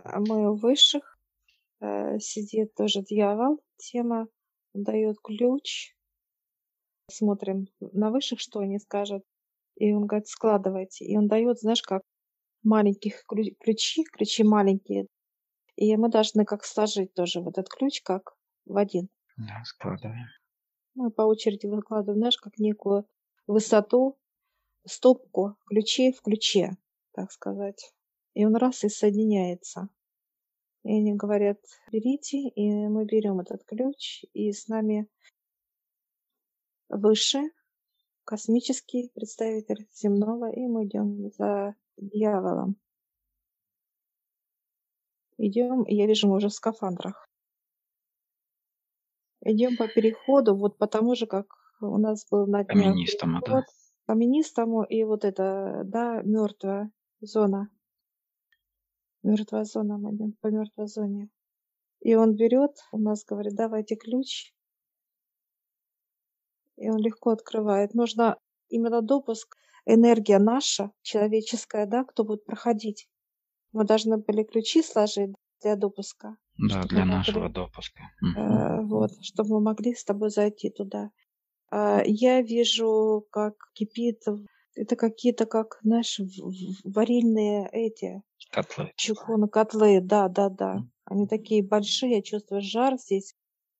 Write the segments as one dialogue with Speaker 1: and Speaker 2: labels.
Speaker 1: когда мы у высших, э, сидит тоже дьявол, тема, дает ключ, смотрим на высших, что они скажут, и он говорит, складывайте. И он дает, знаешь, как маленьких ключи, ключи маленькие, и мы должны как сложить тоже вот этот ключ как в один.
Speaker 2: Да, складываем.
Speaker 1: Мы по очереди выкладываем, знаешь, как некую высоту, стопку ключей в ключе, так сказать. И он раз и соединяется. И они говорят, берите, и мы берем этот ключ, и с нами выше космический представитель земного, и мы идем за дьяволом. Идем, я вижу, мы уже в скафандрах. Идем по переходу, вот потому же, как у нас был на днях
Speaker 2: Каменистому, да?
Speaker 1: каменистому, и вот это, да, мертвая зона. Мертвая зона, мы по мертвой зоне. И он берет, у нас говорит, давайте ключ. И он легко открывает. Нужно именно допуск, энергия наша, человеческая, да, кто будет проходить. Мы должны были ключи сложить для допуска.
Speaker 2: Да, для нашего могли, допуска.
Speaker 1: Э, вот, чтобы мы могли с тобой зайти туда. Э, я вижу, как кипит, это какие-то, как, знаешь, варильные эти...
Speaker 2: Котлы.
Speaker 1: Чугуны, котлы, да, да, да. Они такие большие, я чувствую жар здесь.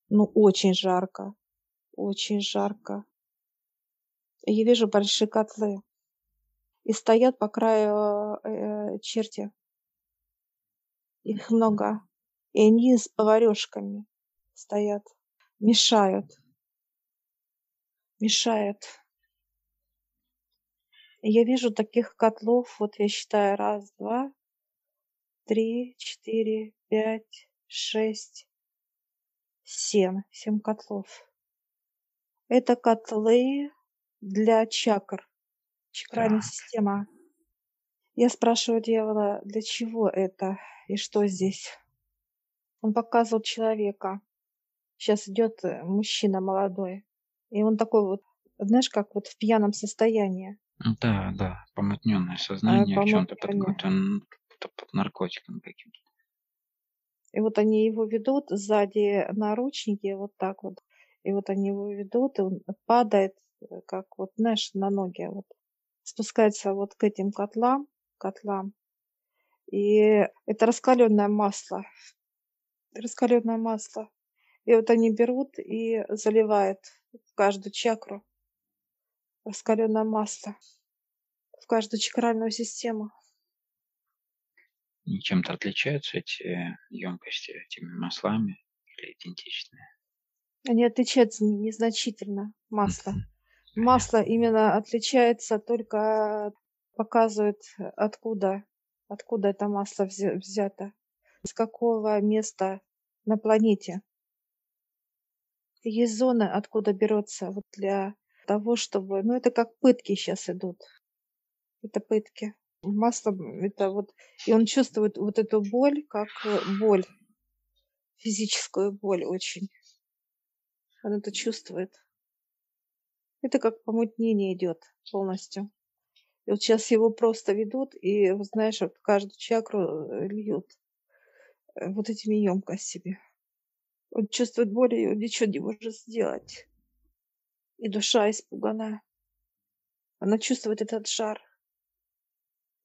Speaker 1: Ну, очень жарко. Очень жарко. Я вижу большие котлы. И стоят по краю э, черти их много. И они с поварешками стоят, мешают. Мешают. И я вижу таких котлов, вот я считаю, раз, два, три, четыре, пять, шесть, семь. Семь котлов. Это котлы для чакр. Чакральная система. Я спрашиваю дьявола, для чего это? И что здесь? Он показывал человека. Сейчас идет э, мужчина молодой. И он такой вот, знаешь, как вот в пьяном состоянии.
Speaker 2: Да, да, помутненное сознание, а, в чем-то под, под наркотиком каким-то.
Speaker 1: И вот они его ведут сзади наручники, вот так вот. И вот они его ведут, и он падает, э, как вот, знаешь, на ноги. Вот. Спускается вот к этим котлам, котлам. И это раскаленное масло. Раскаленное масло. И вот они берут и заливают в каждую чакру раскаленное масло. В каждую чакральную систему.
Speaker 2: Чем-то отличаются эти емкости этими маслами или идентичные?
Speaker 1: Они отличаются незначительно, масло. Масло именно отличается только показывает, откуда откуда это масло взято, с какого места на планете. Есть зоны, откуда берется вот для того, чтобы... Ну, это как пытки сейчас идут. Это пытки. Масло, это вот... И он чувствует вот эту боль, как э, боль. Физическую боль очень. Он это чувствует. Это как помутнение идет полностью. И вот сейчас его просто ведут, и, знаешь, вот каждую чакру э, льют э, вот этими емкостями. Он чувствует боль, и он ничего не может сделать. И душа испугана. Она чувствует этот жар.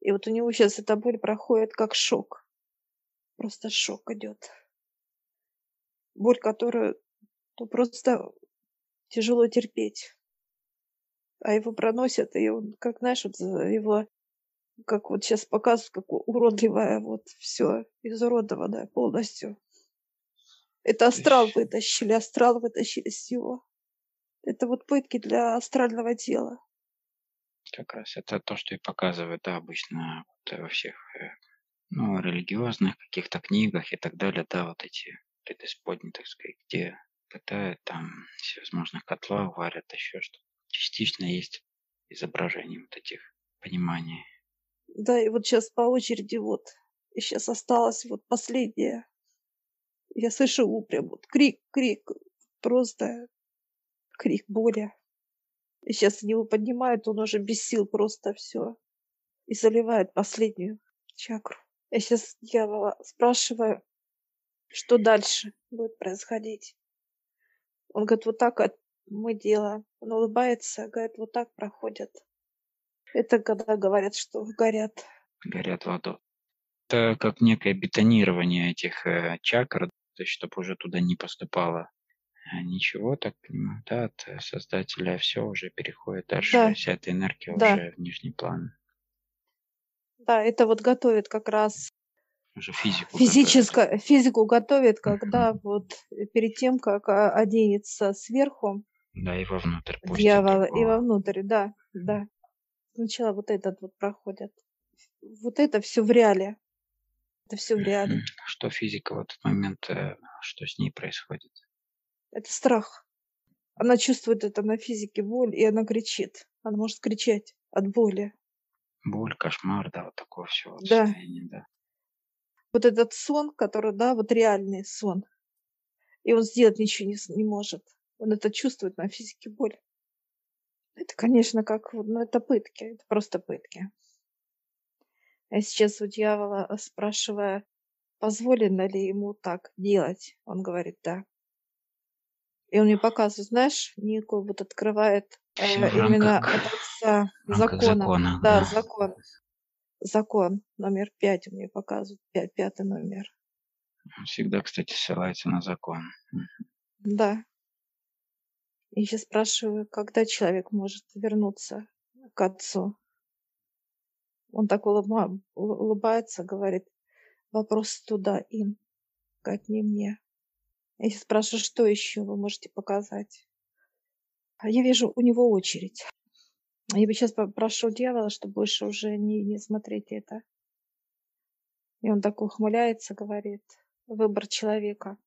Speaker 1: И вот у него сейчас эта боль проходит как шок. Просто шок идет. Боль, которую ну, просто тяжело терпеть а его проносят, и он, как знаешь, вот его, как вот сейчас показывают, как уродливое, вот все изуродованное полностью. Это астрал вытащили, астрал вытащили с него. Это вот пытки для астрального тела.
Speaker 2: Как раз это то, что и показывают, да, обычно вот во всех э, ну, религиозных каких-то книгах и так далее, да, вот эти преисподние, так сказать, где пытают там всевозможных котлов, варят еще что-то частично есть изображение вот этих пониманий.
Speaker 1: Да, и вот сейчас по очереди вот, и сейчас осталось вот последнее. Я слышу прям вот крик, крик, просто крик боли. И сейчас его поднимают, он уже без сил просто все. И заливает последнюю чакру. Я сейчас дьявола спрашиваю, что дальше будет происходить. Он говорит, вот так мы делаем. Он улыбается, говорит, вот так проходят. Это когда говорят, что горят.
Speaker 2: Горят в аду. Это как некое бетонирование этих э, чакр, то есть чтобы уже туда не поступало ничего, так понимаю, да, от э, Создателя все уже переходит дальше,
Speaker 1: Да,
Speaker 2: вся эта энергия
Speaker 1: да,
Speaker 2: уже в нижний план,
Speaker 1: да, это вот готовит как раз
Speaker 2: уже физику готовит.
Speaker 1: физическое, физику готовит, когда вот перед тем, как а, оденется сверху
Speaker 2: Да, и вовнутрь
Speaker 1: дьявола и вовнутрь, да, да. Сначала вот этот вот проходит. Вот это все в реале. Это все в реале.
Speaker 2: Что физика в этот момент, э, что с ней происходит?
Speaker 1: Это страх. Она чувствует это на физике боль, и она кричит. Она может кричать от боли.
Speaker 2: Боль, кошмар, да, вот такое все вот
Speaker 1: Да.
Speaker 2: состояние, да.
Speaker 1: Вот этот сон, который, да, вот реальный сон. И он сделать ничего не, не может. Он это чувствует на физике боль. Это, конечно, как, ну, это пытки, это просто пытки. Я сейчас у дьявола э, спрашиваю, позволено ли ему так делать. Он говорит, да. И он мне показывает, знаешь, некую вот открывает э, именно
Speaker 2: рамках,
Speaker 1: от отца закона.
Speaker 2: закона,
Speaker 1: Да,
Speaker 2: да.
Speaker 1: закон. Закон номер пять мне показывает, пять, пятый номер.
Speaker 2: Всегда, кстати, ссылается на закон.
Speaker 1: Да. И сейчас спрашиваю, когда человек может вернуться к отцу. Он так улыбается, говорит, вопрос туда им, как не мне. Я спрашиваю, что еще вы можете показать? А я вижу у него очередь. Я бы сейчас попрошу дьявола, чтобы больше уже не, не смотреть это. И он так ухмыляется, говорит, выбор человека.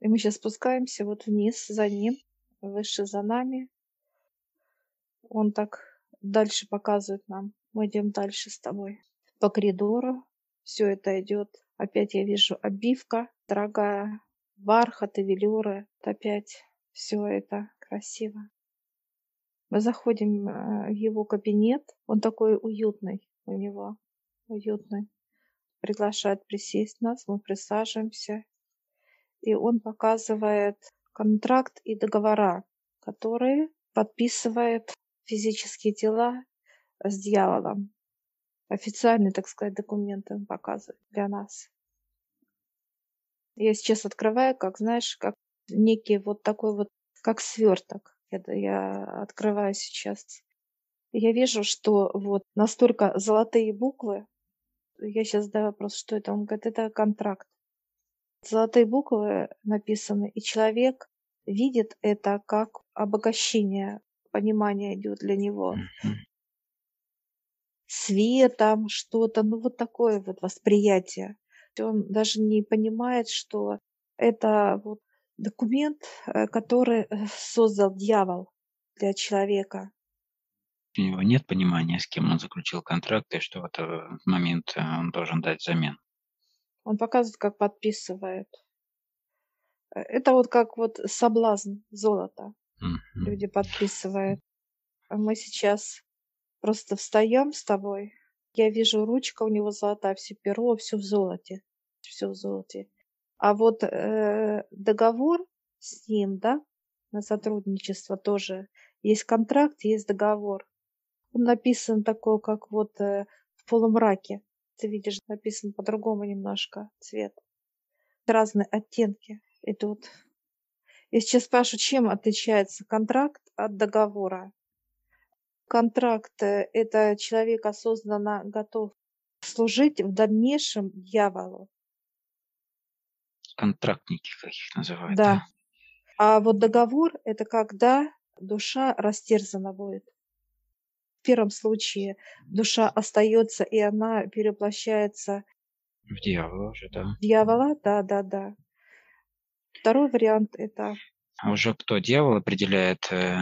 Speaker 1: И мы сейчас спускаемся вот вниз за ним, выше за нами. Он так дальше показывает нам. Мы идем дальше с тобой по коридору. Все это идет. Опять я вижу обивка дорогая, бархат и велюры. Опять все это красиво. Мы заходим э, в его кабинет. Он такой уютный у него. Уютный. Приглашает присесть нас. Мы присаживаемся. И он показывает контракт и договора, которые подписывает физические тела с дьяволом. Официальные, так сказать, документы он показывает для нас. Я сейчас открываю, как, знаешь, как некий вот такой вот, как сверток. Это я открываю сейчас. Я вижу, что вот настолько золотые буквы. Я сейчас задаю вопрос, что это? Он говорит, это контракт. Золотые буквы написаны, и человек видит это как обогащение, понимание идет для него. Светом, что-то, ну вот такое вот восприятие. Он даже не понимает, что это вот документ, э, который э, создал дьявол для человека.
Speaker 2: У него нет понимания, с кем он заключил контракт и что в этот момент э, он должен дать взамен.
Speaker 1: Он показывает, как подписывает. Это вот как вот соблазн золота.
Speaker 2: Мгм.
Speaker 1: Люди подписывают. А Мы сейчас просто встаем с тобой. Я вижу, ручка у него золотая, все перо, все в золоте. Все в золоте. А вот э, договор с ним, да, на сотрудничество тоже. Есть контракт, есть договор. Он написан такой, как вот э, в полумраке. Ты видишь, написан по-другому немножко цвет. Разные оттенки идут. Я сейчас спрашиваю, чем отличается контракт от договора? Контракт э, – это человек осознанно готов служить в дальнейшем дьяволу.
Speaker 2: Контрактники, как их называют.
Speaker 1: Да. А вот договор – это когда душа растерзана будет. В первом случае душа остается, и она переплощается
Speaker 2: В дьявола уже, да.
Speaker 1: в дьявола. Да, да, да. Второй вариант – это
Speaker 2: А уже кто дьявол определяет, э,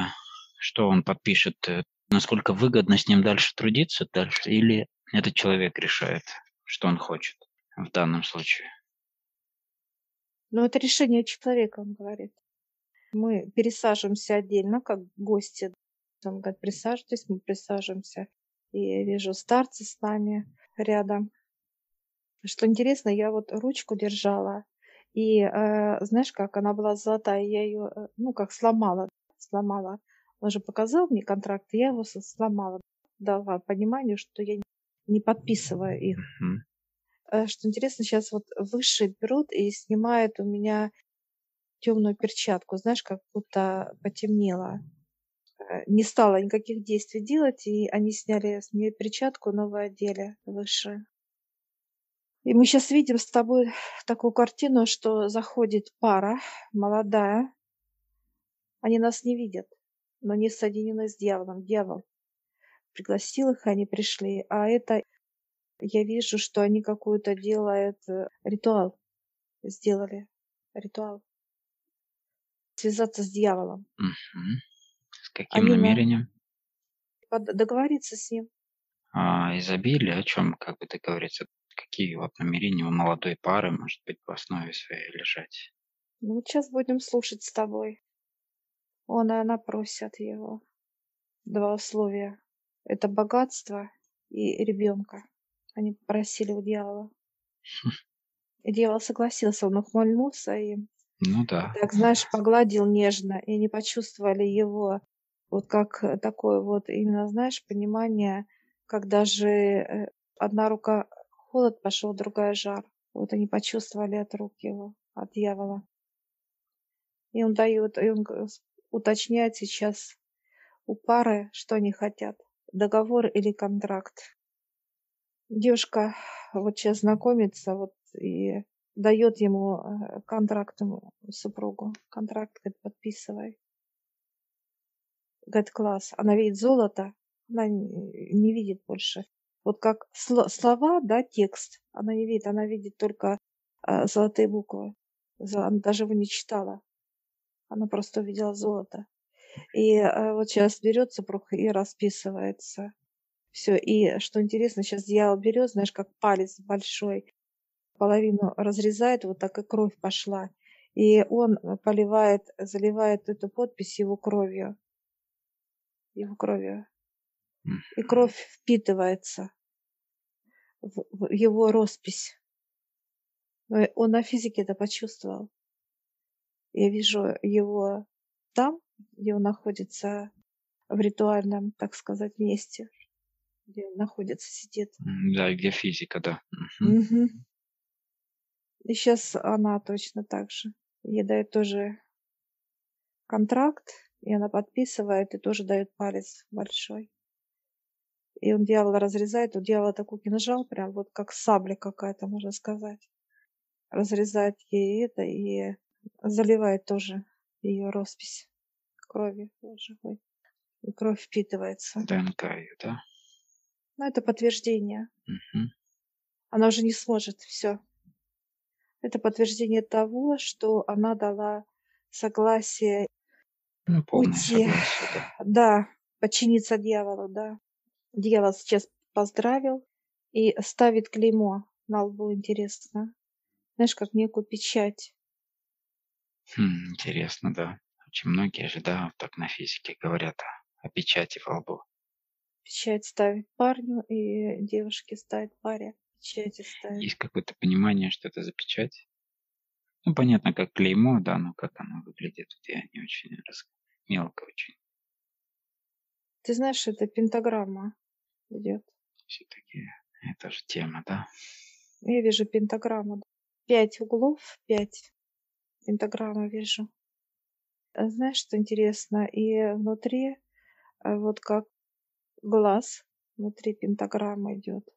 Speaker 2: что он подпишет, э, насколько выгодно с ним дальше трудиться дальше, или этот человек решает, что он хочет в данном случае.
Speaker 1: Ну, это решение человека, он говорит. Мы пересаживаемся отдельно, как гости. Он говорит, присаживайтесь, мы присаживаемся. И я вижу старцы с нами рядом. Что интересно, я вот ручку держала, и, э, знаешь, как она была золотая, я ее, э, ну, как сломала, сломала. Он же показал мне контракт, и я его сломала, дала пониманию, что я не подписываю их. Э, Что интересно, сейчас вот высшие берут и снимают у меня темную перчатку, знаешь, как будто потемнело. Э, Не стала никаких действий делать, и они сняли с меня перчатку, новое одели выше. И мы сейчас видим с тобой такую картину, что заходит пара молодая, они нас не видят, но не соединены с дьяволом. Дьявол пригласил их, они пришли. А это я вижу, что они какую-то делают э, ритуал, сделали ритуал. Связаться с дьяволом.
Speaker 2: Мгм. С каким
Speaker 1: Они на-
Speaker 2: намерением?
Speaker 1: Договориться с ним.
Speaker 2: А изобилие, о чем как бы договориться? Какие вот намерения у молодой пары, может быть, в основе своей лежать?
Speaker 1: Ну вот сейчас будем слушать с тобой. Он и она просят его. Два условия. Это богатство и ребенка. Они попросили у дьявола. И дьявол согласился, он ухмыльнулся и
Speaker 2: Ну да.
Speaker 1: так, знаешь, погладил нежно, и они почувствовали его вот как э, такое вот именно, знаешь, понимание, как даже э, одна рука холод пошел, другая жар. Вот они почувствовали от рук его, от дьявола. И он дает, и он уточняет сейчас у пары, что они хотят. Договор или контракт. Девушка вот сейчас знакомится вот и дает ему э, контракт ему, супругу. Контракт, говорит, подписывай. Говорит, класс. Она видит золото, она не видит больше. Вот как сло- слова, да, текст, она не видит, она видит только э, золотые буквы. Она даже его не читала. Она просто увидела золото. И э, вот сейчас берет супруг и расписывается. Все. И что интересно, сейчас дьявол берет, знаешь, как палец большой, половину разрезает, вот так и кровь пошла. И он э, поливает, заливает эту подпись его кровью. Его кровью. И кровь впитывается в, его роспись. Но Он на физике это почувствовал. Я вижу его там, где он находится в ритуальном, так сказать, месте, где он находится, сидит.
Speaker 2: Да, где физика, да. Мгм.
Speaker 1: Мгм. И сейчас она точно так же. Ей дает тоже контракт, и она подписывает, и тоже дает палец большой. И он дьявола разрезает, у дьявола такой кинжал, прям вот как сабля какая-то, можно сказать. Разрезает ей это и заливает тоже ее роспись кровью живой. И кровь впитывается.
Speaker 2: ДНК ее, да?
Speaker 1: Но это подтверждение.
Speaker 2: Мгм.
Speaker 1: Она уже не сможет, все. Это подтверждение того, что она дала согласие
Speaker 2: Ну,
Speaker 1: уйти,
Speaker 2: согласие, да.
Speaker 1: да, подчиниться дьяволу, да. Дьявол сейчас поздравил и ставит клеймо на лбу, интересно. Знаешь, как некую печать.
Speaker 2: Хм, интересно, да. Очень многие же, да, так на физике говорят о, о печати во лбу.
Speaker 1: Печать ставит парню, и девушке ставит паре. Печати ставит.
Speaker 2: Есть какое-то понимание, что это за печать? Ну, понятно, как клеймо, да, но как оно выглядит, вот я не очень раз... мелко очень.
Speaker 1: Ты знаешь, это пентаграмма идет.
Speaker 2: Все-таки это же тема, да?
Speaker 1: Я вижу пентаграмму. Пять углов, пять. Пентаграмму вижу. А Знаешь, что интересно? И внутри, а, вот как глаз, внутри пентаграммы идет.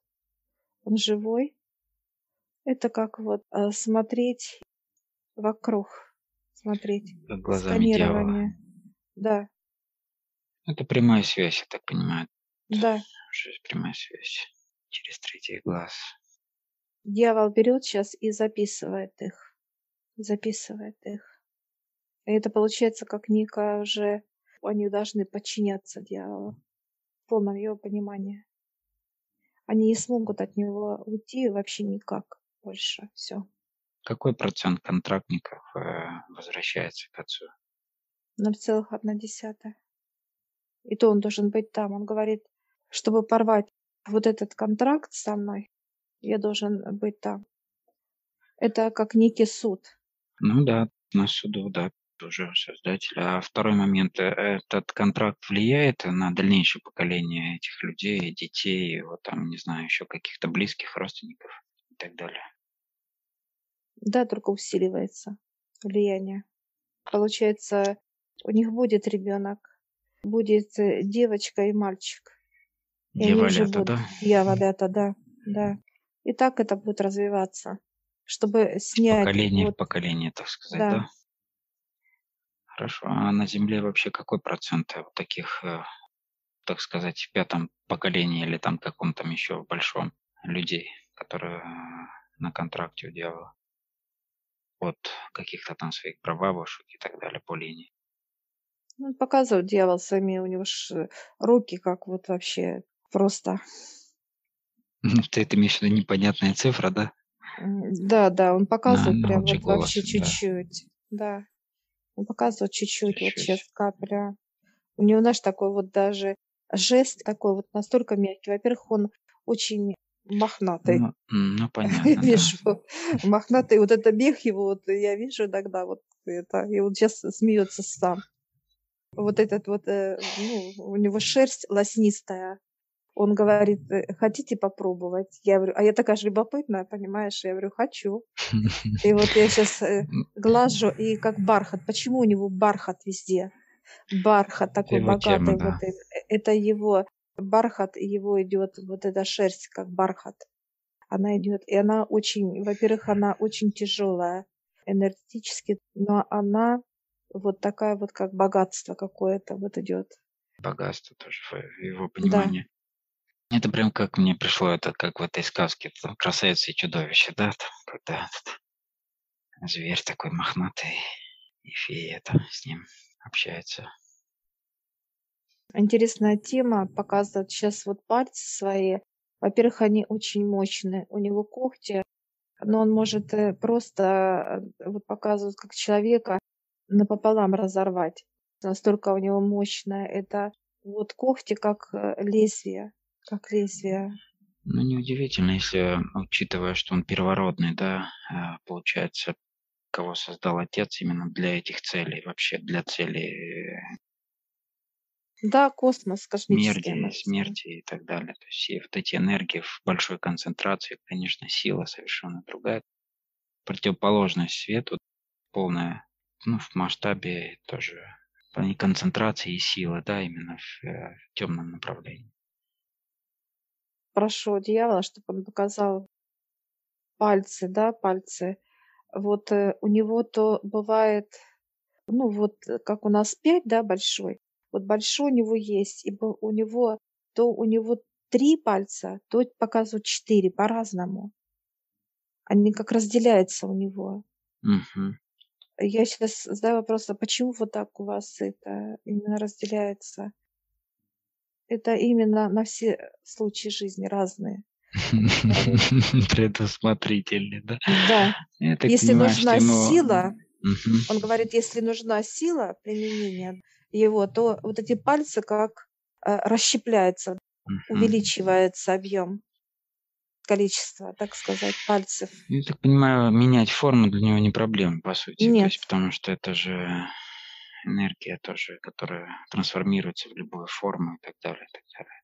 Speaker 1: Он живой. Это как вот а, смотреть вокруг. Смотреть.
Speaker 2: Как глазами дьявола.
Speaker 1: Да,
Speaker 2: Это прямая связь, я так понимаю.
Speaker 1: да.
Speaker 2: Прямая связь через третий глаз.
Speaker 1: Дьявол берет сейчас и записывает их. Записывает их. И это получается как некое уже... Они должны подчиняться дьяволу. В полном его понимании. Они не смогут от него уйти вообще никак больше. Все.
Speaker 2: Какой процент контрактников э, возвращается к отцу?
Speaker 1: 0,1. И то он должен быть там. Он говорит, чтобы порвать вот этот контракт со мной, Я должен быть там. Это как некий суд.
Speaker 2: Ну да, на суду, да, тоже создатель. А второй момент, э, этот контракт влияет на дальнейшее поколение этих людей, детей, вот там, не знаю, еще каких-то близких родственников и так далее.
Speaker 1: Да, только усиливается влияние. Получается, у них будет ребенок, будет э, девочка и мальчик. И
Speaker 2: Дьяволята,
Speaker 1: будут
Speaker 2: да?
Speaker 1: дьяволята, да, да. И так это будет развиваться, чтобы снять
Speaker 2: Поколение в
Speaker 1: вот,
Speaker 2: поколение, так сказать,
Speaker 1: да.
Speaker 2: да? Хорошо. А на Земле вообще какой процент э, вот таких, э, так сказать, в пятом поколении или там каком-то еще большом людей, которые э, на контракте у дьявола? От каких-то там своих прабабушек и так далее по линии.
Speaker 1: Ну, показывает дьявол своими, у него ж руки как вот вообще просто.
Speaker 2: Ну, Ты это имеешь в виду непонятная цифра, да?
Speaker 1: М, Да, да, он показывает
Speaker 2: на
Speaker 1: прям вот вообще
Speaker 2: голоса, да.
Speaker 1: чуть-чуть, да. Он показывает чуть-чуть, вот
Speaker 2: Чуть-чуть.
Speaker 1: сейчас капля. У него, знаешь, такой вот даже жест такой вот настолько мягкий. Во-первых, он очень мохнатый.
Speaker 2: Ну, ну
Speaker 1: Я
Speaker 2: понятно, да.
Speaker 1: вижу мохнатый, вот это бег его, вот я вижу иногда вот это, и он сейчас смеется сам. Вот этот вот, э, ну, у него шерсть лоснистая. Он говорит, э, хотите попробовать? Я говорю, а я такая же любопытная, понимаешь? Я говорю, хочу. И вот я сейчас
Speaker 2: М,
Speaker 1: глажу, и как бархат. Почему у него бархат везде? Бархат
Speaker 2: Это
Speaker 1: такой
Speaker 2: его тема,
Speaker 1: богатый,
Speaker 2: да.
Speaker 1: вот э- это его бархат, его идет вот эта шерсть как бархат. Она идет, и она очень, во-первых, она очень тяжелая энергетически, но она вот такая вот как богатство какое-то вот идет.
Speaker 2: Богатство тоже в его понимании. Это прям как мне пришло, это как в этой сказке, там, красавица и чудовище, да, там, когда зверь такой мохнатый, и фея там с ним общается.
Speaker 1: интересная тема показывает сейчас вот пальцы свои. Во-первых, они очень мощные. У него когти, но он может э, просто э, вот показывать как человека напополам разорвать. Настолько у него мощное. Это вот когти как э, лезвие, как лезвие.
Speaker 2: Ну, неудивительно, если, учитывая, что он первородный, да, а, получается, кого создал отец именно для этих целей, вообще для целей э,
Speaker 1: Да, космос космический,
Speaker 2: смерти, смерти и так далее. То есть и вот эти энергии в большой концентрации, конечно, сила совершенно другая. Противоположность свету, полная, ну, в масштабе тоже в плане концентрации и силы, да, именно в, э, в темном направлении.
Speaker 1: Прошу дьявола, чтобы он показал пальцы, да, пальцы. Вот э, у него то бывает, ну вот э, как у нас пять, да, большой. Вот большой у него есть, и у него то у него три пальца, то показывают четыре по-разному. Они как разделяются у него.
Speaker 2: Мгм.
Speaker 1: Я сейчас задаю вопрос, а почему вот так у вас это именно разделяется? Это именно на все случаи жизни разные.
Speaker 2: Предусмотрительный, да?
Speaker 1: Да, если нужна
Speaker 2: ему...
Speaker 1: сила, он говорит, если нужна сила применения его, то вот эти пальцы как э, расщепляются, увеличивается объем, количество, так сказать, пальцев.
Speaker 2: Я так понимаю, менять форму для него не проблема, по сути. То
Speaker 1: Нет,
Speaker 2: есть, потому что это же энергия тоже, которая трансформируется в любую форму и так далее, и так далее.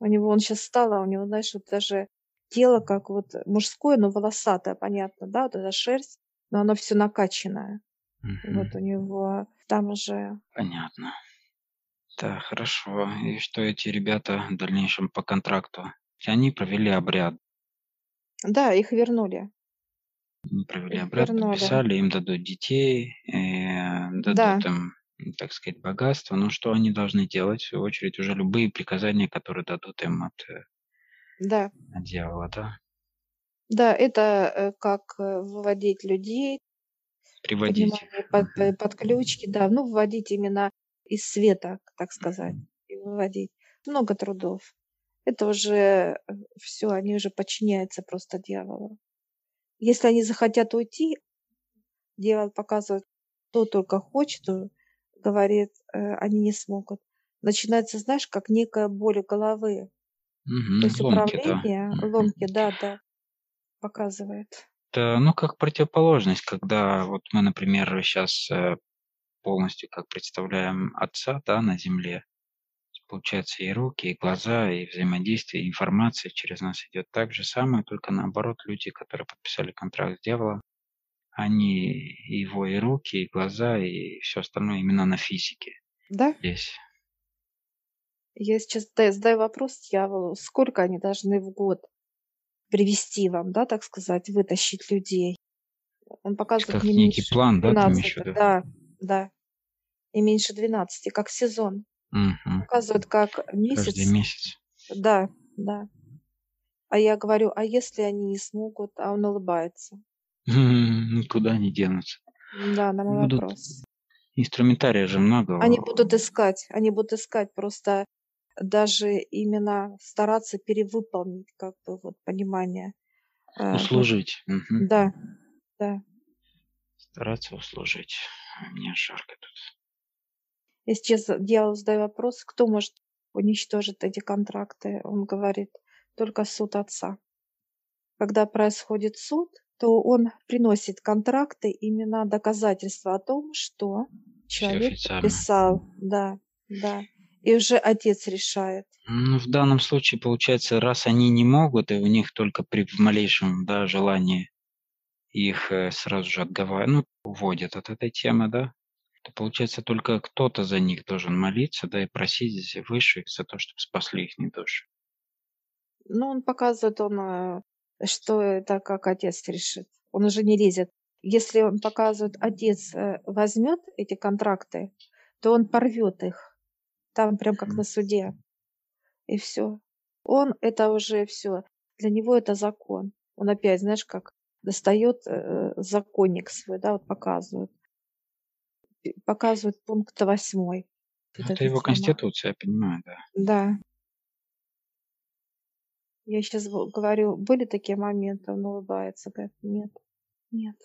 Speaker 1: у него он сейчас стал, а у него, знаешь, вот даже тело как вот мужское, но волосатое, понятно, да, вот эта шерсть, но оно все накачанное. Вот
Speaker 2: Мгм.
Speaker 1: у него там уже
Speaker 2: Понятно. Да, хорошо. И что эти ребята в дальнейшем по контракту? Они провели обряд.
Speaker 1: Да, их вернули.
Speaker 2: Провели обряд,
Speaker 1: вернули.
Speaker 2: подписали, им дадут детей, э,
Speaker 1: Да.
Speaker 2: дадут им, м, так сказать, богатство. Ну, что они должны делать? В свою очередь, уже любые приказания, которые дадут им от, э,
Speaker 1: Да.
Speaker 2: от дьявола, да?
Speaker 1: Да, это э, как выводить людей,
Speaker 2: Приводить
Speaker 1: под, под ключики, да, ну, выводить именно из света, так сказать, и выводить. Много трудов. Это уже все, они уже подчиняются просто дьяволу. Если они захотят уйти, дьявол показывает, кто только хочет, то говорит, э, они не смогут. Начинается, знаешь, как некая боль головы.
Speaker 2: Мгм.
Speaker 1: То есть
Speaker 2: Ломки, да.
Speaker 1: управление,
Speaker 2: Мгм.
Speaker 1: ломки, да, да, показывает.
Speaker 2: Это, ну, как противоположность, когда вот мы, например, сейчас полностью как представляем Отца, да, на земле. Получается и руки, и глаза, и взаимодействие, и информация через нас идет так же самое, только наоборот, люди, которые подписали контракт с дьяволом, они его и руки, и глаза, и все остальное именно на физике
Speaker 1: Да?
Speaker 2: здесь.
Speaker 1: Я сейчас да- задаю вопрос дьяволу, сколько они должны в год привести вам, да, так сказать, вытащить людей? Он показывает
Speaker 2: как
Speaker 1: не
Speaker 2: некий
Speaker 1: меньше
Speaker 2: план, да, ты имеешь в
Speaker 1: 12,
Speaker 2: виду?
Speaker 1: да, да, и меньше 12, как сезон.
Speaker 2: Мгм.
Speaker 1: Показывает, как
Speaker 2: Каждый
Speaker 1: месяц,
Speaker 2: месяц.
Speaker 1: да, да. А я говорю, а если они не смогут, а он улыбается.
Speaker 2: Никуда не денутся.
Speaker 1: Да, на мой
Speaker 2: Будут
Speaker 1: вопрос.
Speaker 2: инструментария же много.
Speaker 1: Они будут искать, они будут искать просто даже именно стараться перевыполнить, как бы вот понимание. э,
Speaker 2: Услужить. Мгм.
Speaker 1: да, да.
Speaker 2: Стараться услужить. Мне жарко тут.
Speaker 1: Я сейчас дьявол задаю вопрос, кто может уничтожить эти контракты? Он говорит, только суд отца. Когда происходит суд, то он приносит контракты именно доказательства о том, что человек подписал. Да, да. И уже отец решает.
Speaker 2: Ну, в данном случае, получается, раз они не могут, и у них только при малейшем да, желании их э, сразу же отговаривают, ну, уводят от этой темы, да, то получается только кто-то за них должен молиться, да, и просить высших за то, чтобы спасли их души.
Speaker 1: Ну, он показывает, он, э, что это как отец решит. Он уже не лезет. Если он показывает, отец э, возьмет эти контракты, то он порвет их. Там прям как на суде. И все. Он это уже все. Для него это закон. Он опять, знаешь, как достает э, законник свой, да, вот показывает. Показывает пункт восьмой.
Speaker 2: Это
Speaker 1: эта
Speaker 2: его
Speaker 1: тема.
Speaker 2: конституция, я понимаю, да.
Speaker 1: Да. Я сейчас говорю, были такие моменты, он улыбается, говорит, нет, нет.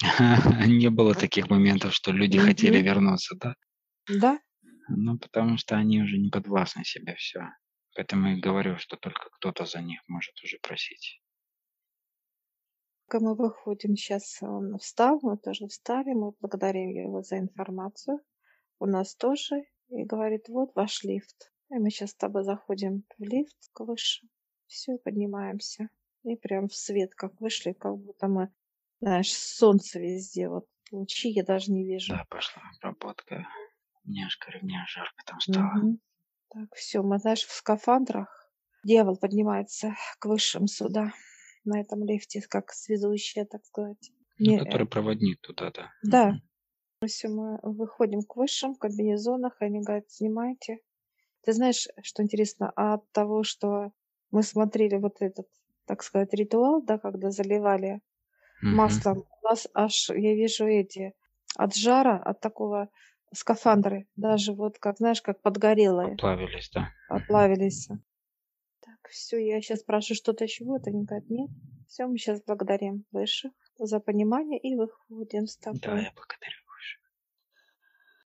Speaker 2: Не было таких моментов, что люди хотели вернуться, да?
Speaker 1: Да,
Speaker 2: Ну, потому что они уже не подвластны себе все. Поэтому и говорю, что только кто-то за них может уже просить.
Speaker 1: Мы выходим, сейчас он встал, мы тоже встали, мы благодарим его за информацию. У нас тоже. И говорит, вот ваш лифт. И мы сейчас с тобой заходим в лифт к выше. Все, поднимаемся. И прям в свет, как вышли, как будто мы, знаешь, солнце везде. Вот лучи я даже не вижу.
Speaker 2: Да, пошла обработка. Мне аж говорю, мне аж жарко там стало.
Speaker 1: Мгм. Так, все, мы, знаешь, в скафандрах. Дьявол поднимается к высшим сюда, на этом лифте, как связующая, так сказать.
Speaker 2: Ну,
Speaker 1: Не, э,
Speaker 2: который проводник туда, да.
Speaker 1: да, все, мы выходим к высшим в комбинезонах, они говорят, снимайте. Ты знаешь, что интересно, от того, что мы смотрели вот этот, так сказать, ритуал, да, когда заливали
Speaker 2: Мгм.
Speaker 1: маслом, у нас аж, я вижу эти, от жара, от такого скафандры, даже вот, как, знаешь, как подгорелые,
Speaker 2: Поплавились, да.
Speaker 1: Оплавились. Все, я сейчас спрашиваю, что-то еще будет, они говорят, нет. Все, мы сейчас благодарим высших за понимание и выходим с
Speaker 2: Да,
Speaker 1: тобой.
Speaker 2: я благодарю.